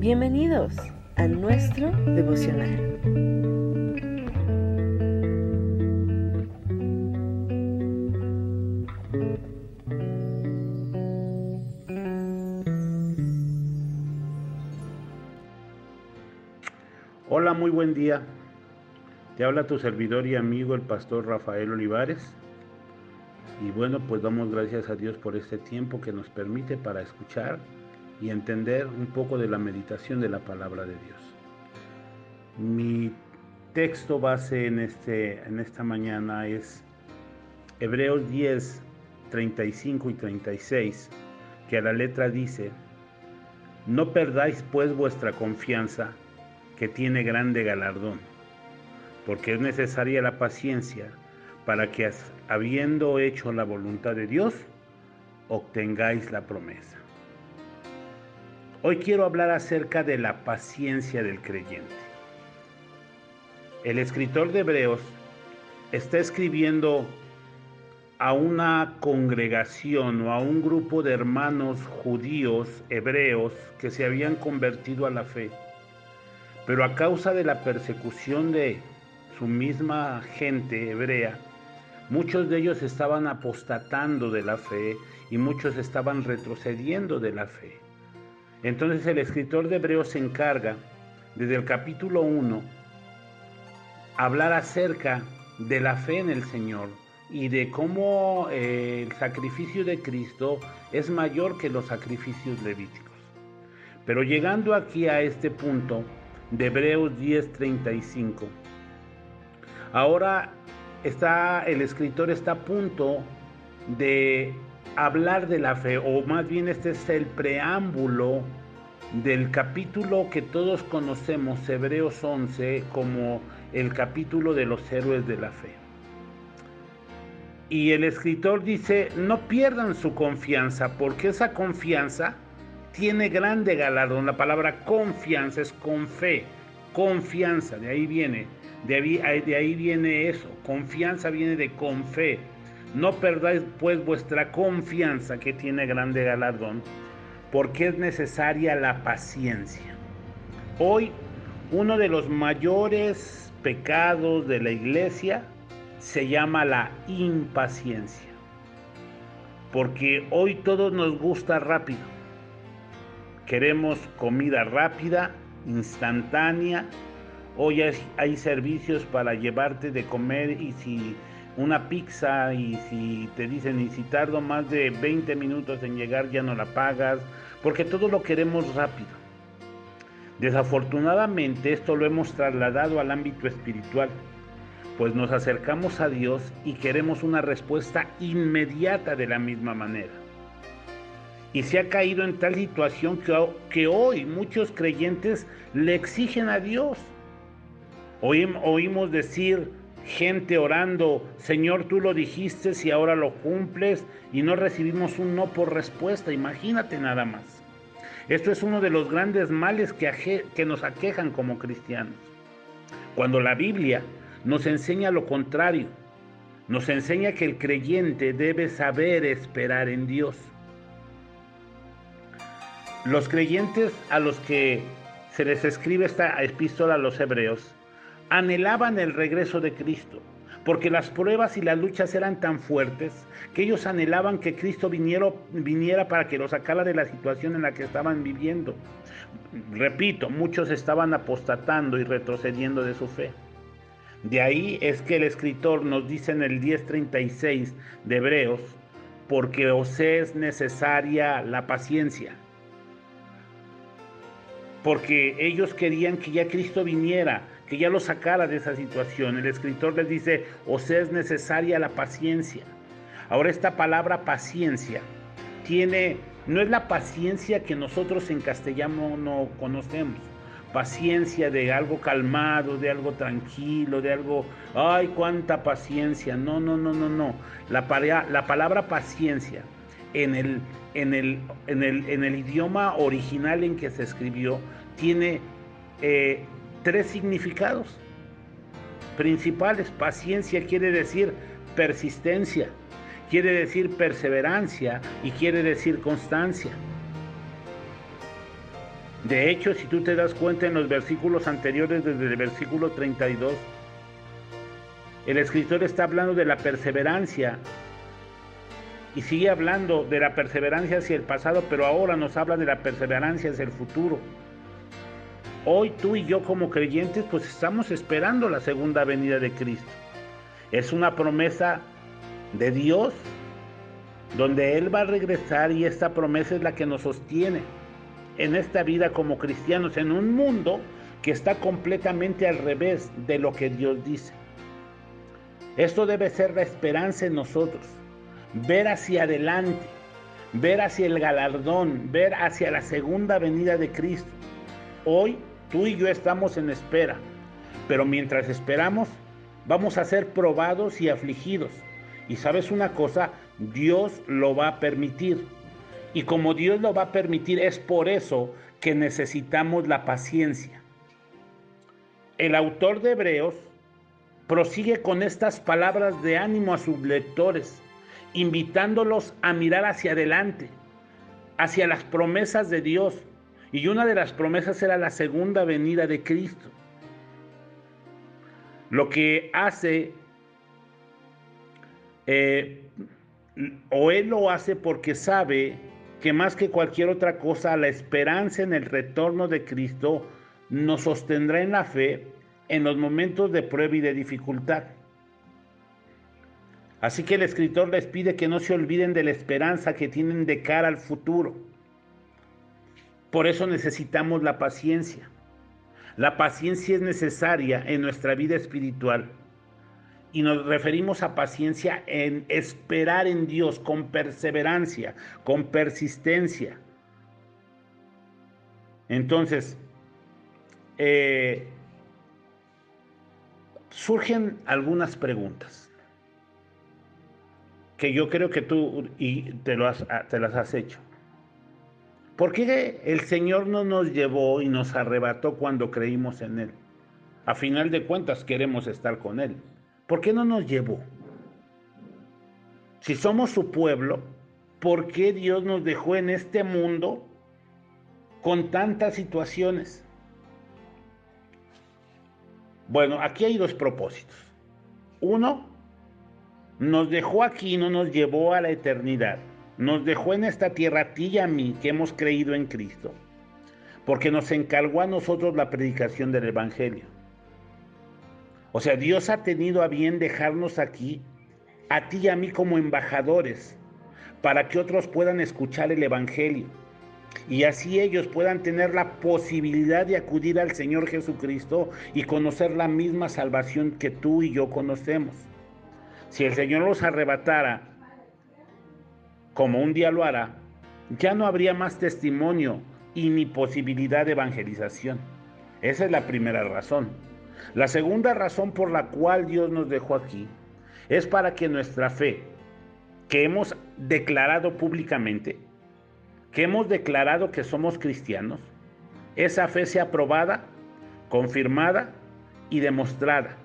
Bienvenidos a nuestro devocional. Hola, muy buen día. Te habla tu servidor y amigo el pastor Rafael Olivares. Y bueno, pues damos gracias a Dios por este tiempo que nos permite para escuchar y entender un poco de la meditación de la palabra de Dios. Mi texto base en, este, en esta mañana es Hebreos 10, 35 y 36, que a la letra dice, no perdáis pues vuestra confianza, que tiene grande galardón, porque es necesaria la paciencia para que, habiendo hecho la voluntad de Dios, obtengáis la promesa. Hoy quiero hablar acerca de la paciencia del creyente. El escritor de Hebreos está escribiendo a una congregación o a un grupo de hermanos judíos, hebreos, que se habían convertido a la fe, pero a causa de la persecución de su misma gente hebrea, muchos de ellos estaban apostatando de la fe y muchos estaban retrocediendo de la fe. Entonces el escritor de Hebreos se encarga, desde el capítulo 1, hablar acerca de la fe en el Señor y de cómo eh, el sacrificio de Cristo es mayor que los sacrificios levíticos. Pero llegando aquí a este punto de Hebreos 10:35, ahora está el escritor está a punto de hablar de la fe, o más bien este es el preámbulo del capítulo que todos conocemos, Hebreos 11, como el capítulo de los héroes de la fe. Y el escritor dice, no pierdan su confianza, porque esa confianza tiene grande galardón. La palabra confianza es con fe, confianza, de ahí viene, de ahí, de ahí viene eso, confianza viene de con fe. No perdáis pues vuestra confianza que tiene grande galardón, porque es necesaria la paciencia. Hoy uno de los mayores pecados de la iglesia se llama la impaciencia, porque hoy todo nos gusta rápido. Queremos comida rápida, instantánea. Hoy hay, servicios para llevarte de comer y si una pizza y si te dicen y si tardo más de 20 minutos en llegar ya no la pagas, porque todo lo queremos rápido. Desafortunadamente esto lo hemos trasladado al ámbito espiritual, pues nos acercamos a Dios y queremos una respuesta inmediata de la misma manera. Y se ha caído en tal situación que, que hoy muchos creyentes le exigen a Dios. oímos decir, gente orando, Señor, tú lo dijiste y ahora lo cumples y no recibimos un no por respuesta, imagínate nada más. Esto es uno de los grandes males que, que nos aquejan como cristianos. Cuando la Biblia nos enseña lo contrario, nos enseña que el creyente debe saber esperar en Dios. Los creyentes a los que se les escribe esta epístola a los hebreos anhelaban el regreso de Cristo, porque las pruebas y las luchas eran tan fuertes que ellos anhelaban que Cristo viniera, para que los sacara de la situación en la que estaban viviendo. Repito, muchos estaban apostatando y retrocediendo de su fe. De ahí es que el escritor nos dice en el 10:36 de Hebreos, porque os es necesaria la paciencia. Porque ellos querían que ya Cristo viniera que ya lo sacara de esa situación. El escritor les dice, os es necesaria la paciencia. Ahora esta palabra paciencia tiene, no es la paciencia que nosotros en castellano no conocemos. Paciencia de algo calmado, de algo tranquilo, de algo, ay, cuánta paciencia. No, no, no, no, no. La, la palabra paciencia en el, en, el, en, el, en el idioma original en que se escribió tiene eh, tres significados principales. Paciencia quiere decir persistencia, quiere decir perseverancia y quiere decir constancia. De hecho, si tú te das cuenta en los versículos anteriores, desde el versículo 32, el escritor está hablando de la perseverancia y sigue hablando de la perseverancia hacia el pasado, pero ahora nos habla de la perseverancia hacia el futuro. Hoy tú y yo como creyentes pues estamos esperando la segunda venida de Cristo. Es una promesa de Dios donde Él va a regresar y esta promesa es la que nos sostiene en esta vida como cristianos, en un mundo que está completamente al revés de lo que Dios dice. Esto debe ser la esperanza en nosotros, ver hacia adelante, ver hacia el galardón, ver hacia la segunda venida de Cristo. Hoy tú y yo estamos en espera, pero mientras esperamos, vamos a ser probados y afligidos. Y sabes una cosa, Dios lo va a permitir. Y como Dios lo va a permitir, es por eso que necesitamos la paciencia. El autor de Hebreos prosigue con estas palabras de ánimo a sus lectores, invitándolos a mirar hacia adelante, hacia las promesas de Dios. Y una de las promesas era la segunda venida de Cristo. Lo que hace, eh, o Él lo hace porque sabe que más que cualquier otra cosa, la esperanza en el retorno de Cristo nos sostendrá en la fe en los momentos de prueba y de dificultad. Así que el escritor les pide que no se olviden de la esperanza que tienen de cara al futuro. Por eso necesitamos la paciencia. La paciencia es necesaria en nuestra vida espiritual y nos referimos a paciencia en esperar en Dios con perseverancia, con persistencia. Entonces, eh, surgen algunas preguntas que yo creo que tú y te, te las has hecho. ¿Por qué el Señor no nos llevó y nos arrebató cuando creímos en Él? A final de cuentas queremos estar con Él. ¿Por qué no nos llevó? Si somos su pueblo, ¿por qué Dios nos dejó en este mundo con tantas situaciones? Bueno, aquí hay dos propósitos. Uno, nos dejó aquí, no nos llevó a la eternidad. Nos dejó en esta tierra a ti y a mí que hemos creído en Cristo, porque nos encargó a nosotros la predicación del Evangelio. O sea, Dios ha tenido a bien dejarnos aquí, a ti y a mí como embajadores, para que otros puedan escuchar el Evangelio y así ellos puedan tener la posibilidad de acudir al Señor Jesucristo y conocer la misma salvación que tú y yo conocemos. Si el Señor los arrebatara, como un día lo hará, ya no habría más testimonio y ni posibilidad de evangelización. Esa es la primera razón. La segunda razón por la cual Dios nos dejó aquí es para que nuestra fe, que hemos declarado públicamente, que hemos declarado que somos cristianos, esa fe sea aprobada, confirmada y demostrada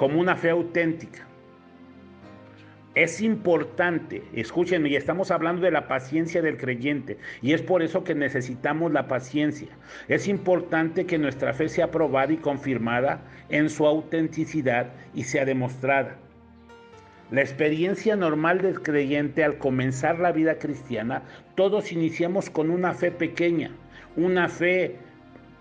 como una fe auténtica. Es importante, escúchenme, y estamos hablando de la paciencia del creyente, y es por eso que necesitamos la paciencia. Es importante que nuestra fe sea probada y confirmada en su autenticidad y sea demostrada. La experiencia normal del creyente al comenzar la vida cristiana, todos iniciamos con una fe pequeña, una fe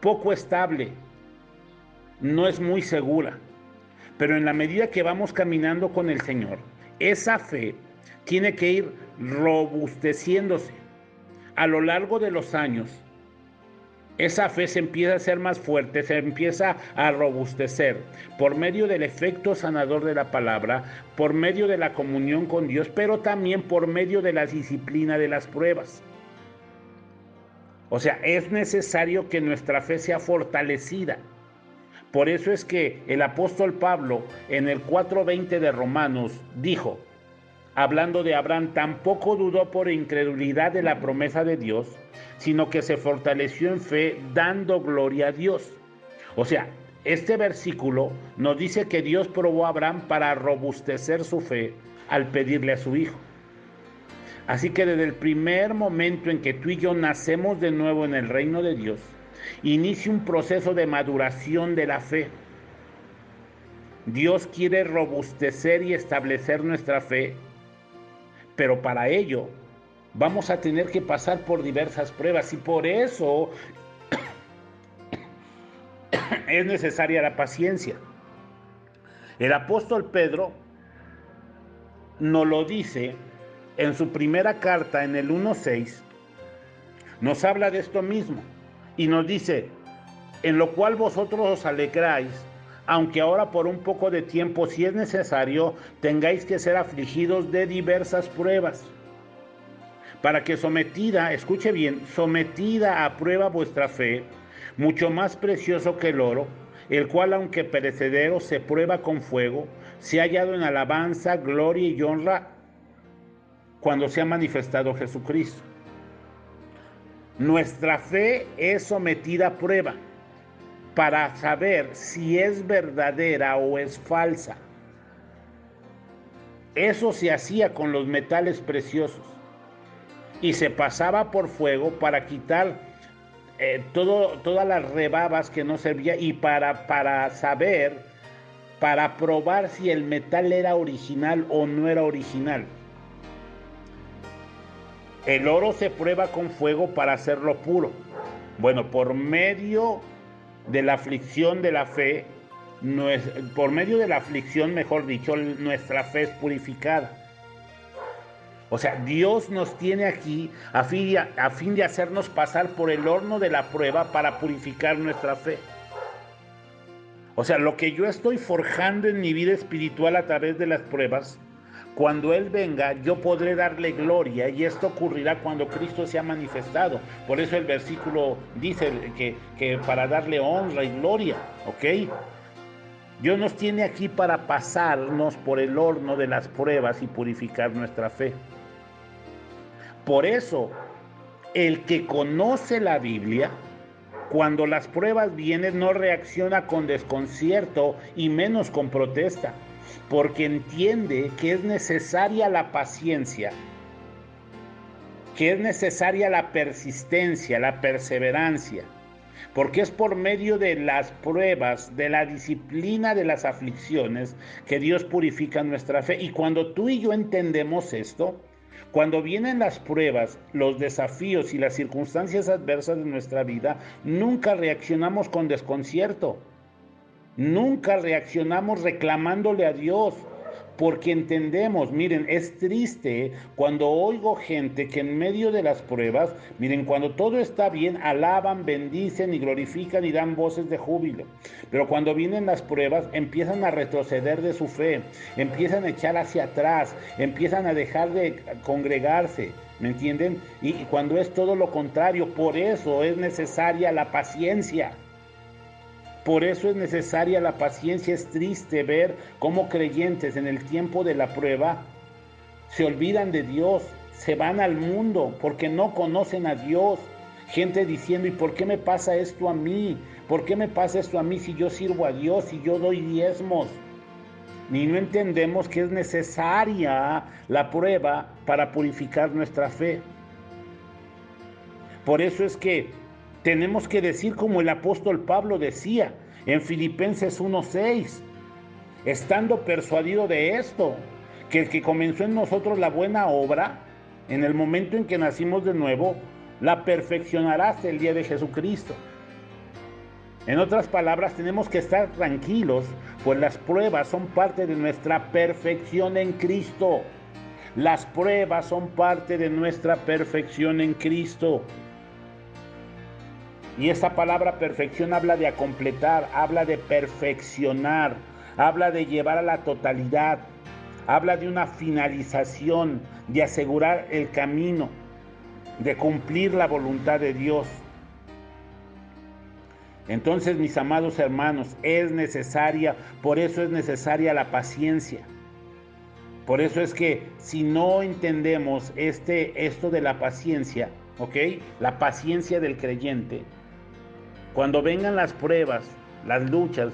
poco estable, no es muy segura, pero en la medida que vamos caminando con el Señor, esa fe tiene que ir robusteciéndose a lo largo de los años. Esa fe se empieza a ser más fuerte, se empieza a robustecer por medio del efecto sanador de la palabra, por medio de la comunión con Dios, pero también por medio de la disciplina de las pruebas. O sea, es necesario que nuestra fe sea fortalecida. Por eso es que el apóstol Pablo en el 4.20 de Romanos dijo, hablando de Abraham, tampoco dudó por incredulidad de la promesa de Dios, sino que se fortaleció en fe dando gloria a Dios. O sea, este versículo nos dice que Dios probó a Abraham para robustecer su fe al pedirle a su hijo. Así que desde el primer momento en que tú y yo nacemos de nuevo en el reino de Dios, inicia un proceso de maduración de la fe. Dios quiere robustecer y establecer nuestra fe, pero para ello vamos a tener que pasar por diversas pruebas y por eso es necesaria la paciencia. El apóstol Pedro nos lo dice en su primera carta, en el 1.6, nos habla de esto mismo y nos dice, en lo cual vosotros os alegráis, aunque ahora por un poco de tiempo, si es necesario, tengáis que ser afligidos de diversas pruebas, para que sometida, escuche bien, sometida a prueba vuestra fe, mucho más precioso que el oro, el cual aunque perecedero se prueba con fuego, se ha hallado en alabanza, gloria y honra cuando se ha manifestado Jesucristo. Nuestra fe es sometida a prueba para saber si es verdadera o es falsa. Eso se hacía con los metales preciosos y se pasaba por fuego para quitar eh, todo, todas las rebabas que no servían y para, para saber, para probar si el metal era original o no era original. El oro se prueba con fuego para hacerlo puro. Bueno, por medio de la aflicción de la fe, por medio de la aflicción, mejor dicho, nuestra fe es purificada. O sea, Dios nos tiene aquí a fin, de, a fin de hacernos pasar por el horno de la prueba para purificar nuestra fe. O sea, lo que yo estoy forjando en mi vida espiritual a través de las pruebas, cuando Él venga, yo podré darle gloria y esto ocurrirá cuando Cristo se ha manifestado. Por eso el versículo dice que para darle honra y gloria, ¿ok? Dios nos tiene aquí para pasarnos por el horno de las pruebas y purificar nuestra fe. Por eso, el que conoce la Biblia, cuando las pruebas vienen, no reacciona con desconcierto y menos con protesta porque entiende que es necesaria la paciencia, que es necesaria la persistencia, la perseverancia, porque es por medio de las pruebas, de la disciplina de las aflicciones, que Dios purifica nuestra fe. Y cuando tú y yo entendemos esto, cuando vienen las pruebas, los desafíos y las circunstancias adversas de nuestra vida, nunca reaccionamos con desconcierto Nunca reaccionamos reclamándole a Dios porque entendemos, miren, es triste cuando oigo gente que en medio de las pruebas, miren, cuando todo está bien, alaban, bendicen y glorifican y dan voces de júbilo. Pero cuando vienen las pruebas, empiezan a retroceder de su fe, empiezan a echar hacia atrás, empiezan a dejar de congregarse. ¿Me entienden? Y cuando es todo lo contrario, por eso es necesaria la paciencia. Por eso es necesaria la paciencia. Es triste ver cómo creyentes en el tiempo de la prueba se olvidan de Dios, se van al mundo porque no conocen a Dios. Gente diciendo, ¿y por qué me pasa esto a mí? ¿Por qué me pasa esto a mí si yo sirvo a Dios, y yo doy diezmos? Ni no entendemos que es necesaria la prueba para purificar nuestra fe. Por eso es que tenemos que decir como el apóstol Pablo decía en Filipenses 1:6, estando persuadido de esto, que el que comenzó en nosotros la buena obra, en el momento en que nacimos de nuevo, la perfeccionará hasta el día de Jesucristo. En otras palabras, tenemos que estar tranquilos, pues las pruebas son parte de nuestra perfección en Cristo. Las pruebas son parte de nuestra perfección en Cristo. Y esa palabra perfección habla de completar, habla de perfeccionar, habla de llevar a la totalidad, habla de una finalización, de asegurar el camino, de cumplir la voluntad de Dios. Entonces, mis amados hermanos, es necesaria, por eso es necesaria la paciencia. Por eso es que si no entendemos este, esto de la paciencia, ¿ok? La paciencia del creyente, cuando vengan las pruebas, las luchas,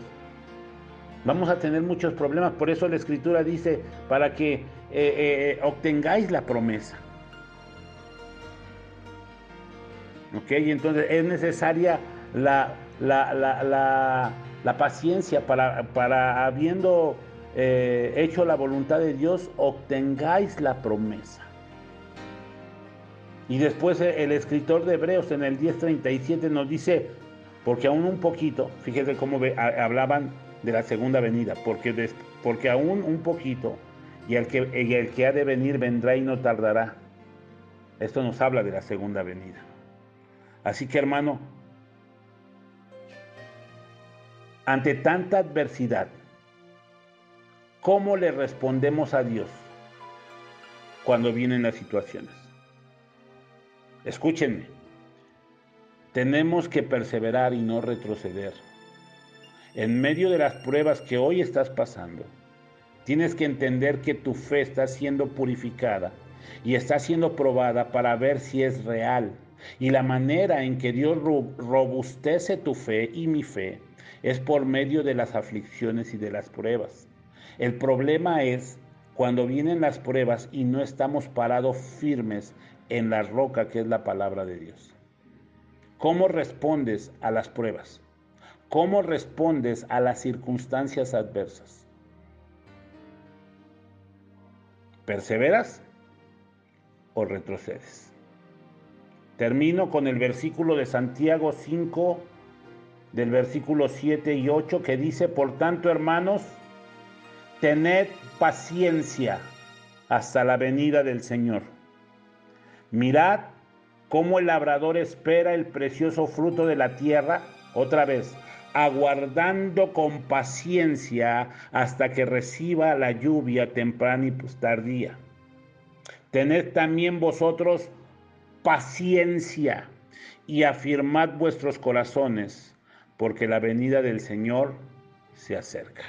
vamos a tener muchos problemas. Por eso la escritura dice, para que eh, eh, obtengáis la promesa. ¿Ok? Entonces es necesaria la, la, paciencia para, para habiendo eh, hecho la voluntad de Dios, obtengáis la promesa. Y después el escritor de Hebreos en el 10:37 nos dice, porque aún un poquito, fíjese cómo hablaban de la segunda venida, porque, porque aún un poquito, y el, que, el que ha de venir vendrá y no tardará. Esto nos habla de la segunda venida. Así que hermano, ante tanta adversidad, ¿cómo le respondemos a Dios cuando vienen las situaciones? Escúchenme, tenemos que perseverar y no retroceder. En medio de las pruebas que hoy estás pasando, tienes que entender que tu fe está siendo purificada y está siendo probada para ver si es real. Y la manera en que Dios robustece tu fe y mi fe es por medio de las aflicciones y de las pruebas. El problema es cuando vienen las pruebas y no estamos parados firmes en la roca que es la palabra de Dios. ¿Cómo respondes a las pruebas? ¿Cómo respondes a las circunstancias adversas? ¿Perseveras o retrocedes? Termino con el versículo de Santiago 5, del versículo 7 y 8, que dice, por tanto, hermanos, tened paciencia hasta la venida del Señor. Mirad cómo el labrador espera el precioso fruto de la tierra, otra vez, aguardando con paciencia hasta que reciba la lluvia temprana y pues tardía. Tened también vosotros paciencia y afirmad vuestros corazones, porque la venida del Señor se acerca.